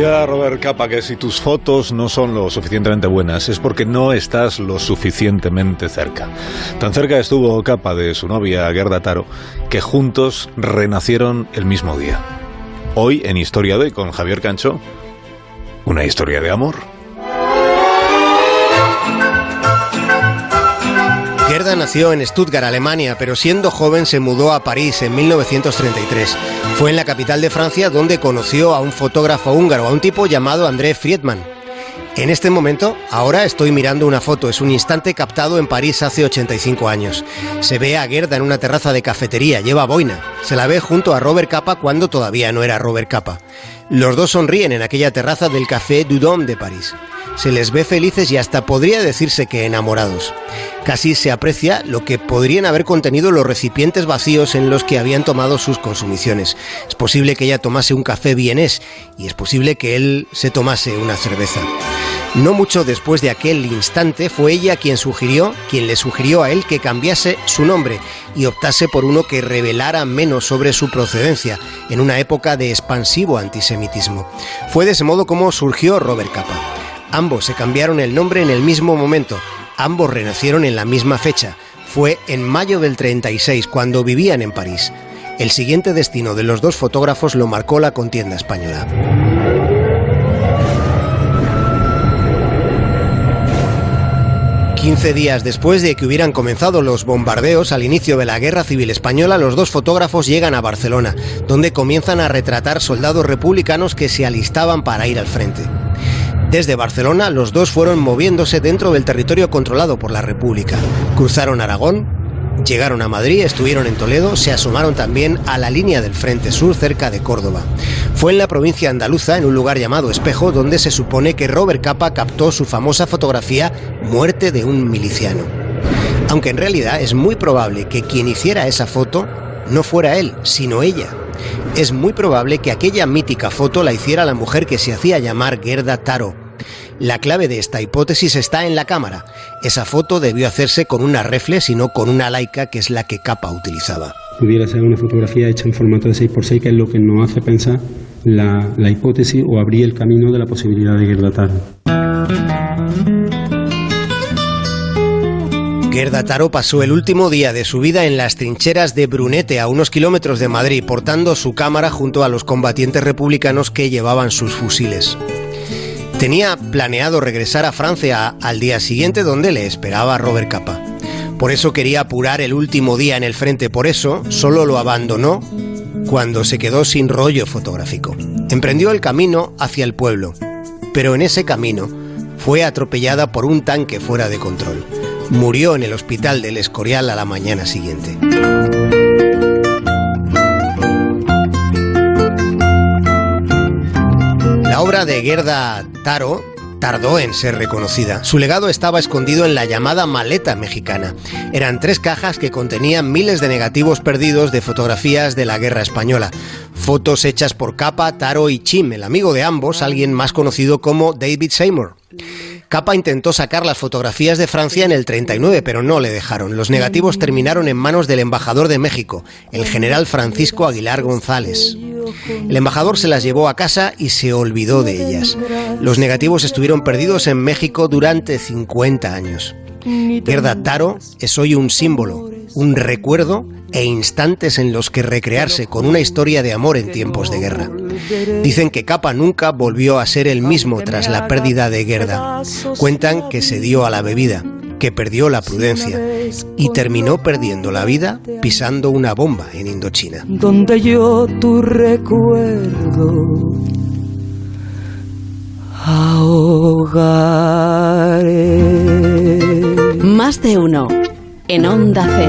Decía Robert Capa que si tus fotos no son lo suficientemente buenas es porque no estás lo suficientemente cerca. Tan cerca estuvo Capa de su novia Gerda Taro que juntos renacieron el mismo día. Hoy en Historia de con Javier Cancho, una historia de amor. Nació en Stuttgart, Alemania, pero siendo joven se mudó a París en 1933. Fue en la capital de Francia donde conoció a un fotógrafo húngaro, a un tipo llamado André Friedman. En este momento, ahora estoy mirando una foto, es un instante captado en París hace 85 años. Se ve a Gerda en una terraza de cafetería, lleva boina. Se la ve junto a Robert Capa cuando todavía no era Robert Capa. Los dos sonríen en aquella terraza del Café Dudon de París. Se les ve felices y hasta podría decirse que enamorados. Casi se aprecia lo que podrían haber contenido los recipientes vacíos en los que habían tomado sus consumiciones. Es posible que ella tomase un café vienés y es posible que él se tomase una cerveza. No mucho después de aquel instante fue ella quien sugirió, quien le sugirió a él que cambiase su nombre y optase por uno que revelara menos sobre su procedencia en una época de expansivo antisemitismo. Fue de ese modo como surgió Robert Capa. Ambos se cambiaron el nombre en el mismo momento, ambos renacieron en la misma fecha. Fue en mayo del 36 cuando vivían en París. El siguiente destino de los dos fotógrafos lo marcó la contienda española. 15 días después de que hubieran comenzado los bombardeos al inicio de la Guerra Civil Española, los dos fotógrafos llegan a Barcelona, donde comienzan a retratar soldados republicanos que se alistaban para ir al frente. Desde Barcelona, los dos fueron moviéndose dentro del territorio controlado por la República. Cruzaron Aragón, Llegaron a Madrid, estuvieron en Toledo, se asomaron también a la línea del Frente Sur cerca de Córdoba. Fue en la provincia andaluza, en un lugar llamado Espejo, donde se supone que Robert Capa captó su famosa fotografía Muerte de un miliciano. Aunque en realidad es muy probable que quien hiciera esa foto no fuera él, sino ella. Es muy probable que aquella mítica foto la hiciera la mujer que se hacía llamar Gerda Taro, la clave de esta hipótesis está en la cámara. Esa foto debió hacerse con una reflex y no con una laica que es la que Capa utilizaba. Pudiera ser una fotografía hecha en formato de 6x6, que es lo que nos hace pensar la, hipótesis o abrir el camino de la posibilidad de Gerda Gerda Taro pasó el último día de su vida en las trincheras de Brunete, a unos kilómetros de Madrid, portando su cámara junto a los combatientes republicanos que llevaban sus fusiles. Tenía planeado regresar a Francia al día siguiente donde le esperaba Robert Capa. Por eso quería apurar el último día en el frente, por eso solo lo abandonó cuando se quedó sin rollo fotográfico. Emprendió el camino hacia el pueblo, pero en ese camino fue atropellada por un tanque fuera de control. Murió en el hospital del Escorial a la mañana siguiente. Obra de Gerda Taro tardó en ser reconocida. Su legado estaba escondido en la llamada maleta mexicana. Eran tres cajas que contenían miles de negativos perdidos de fotografías de la guerra española. Fotos hechas por Capa, Taro y Chim, el amigo de ambos, alguien más conocido como David Seymour. Capa intentó sacar las fotografías de Francia en el 39, pero no le dejaron. Los negativos terminaron en manos del embajador de México, el general Francisco Aguilar González. El embajador se las llevó a casa y se olvidó de ellas. Los negativos estuvieron perdidos en México durante 50 años. Gerda Taro es hoy un símbolo, un recuerdo e instantes en los que recrearse con una historia de amor en tiempos de guerra. Dicen que Capa nunca volvió a ser el mismo tras la pérdida de Gerda. Cuentan que se dio a la bebida, que perdió la prudencia y terminó perdiendo la vida pisando una bomba en Indochina. Donde yo tu recuerdo de uno en Onda Cero.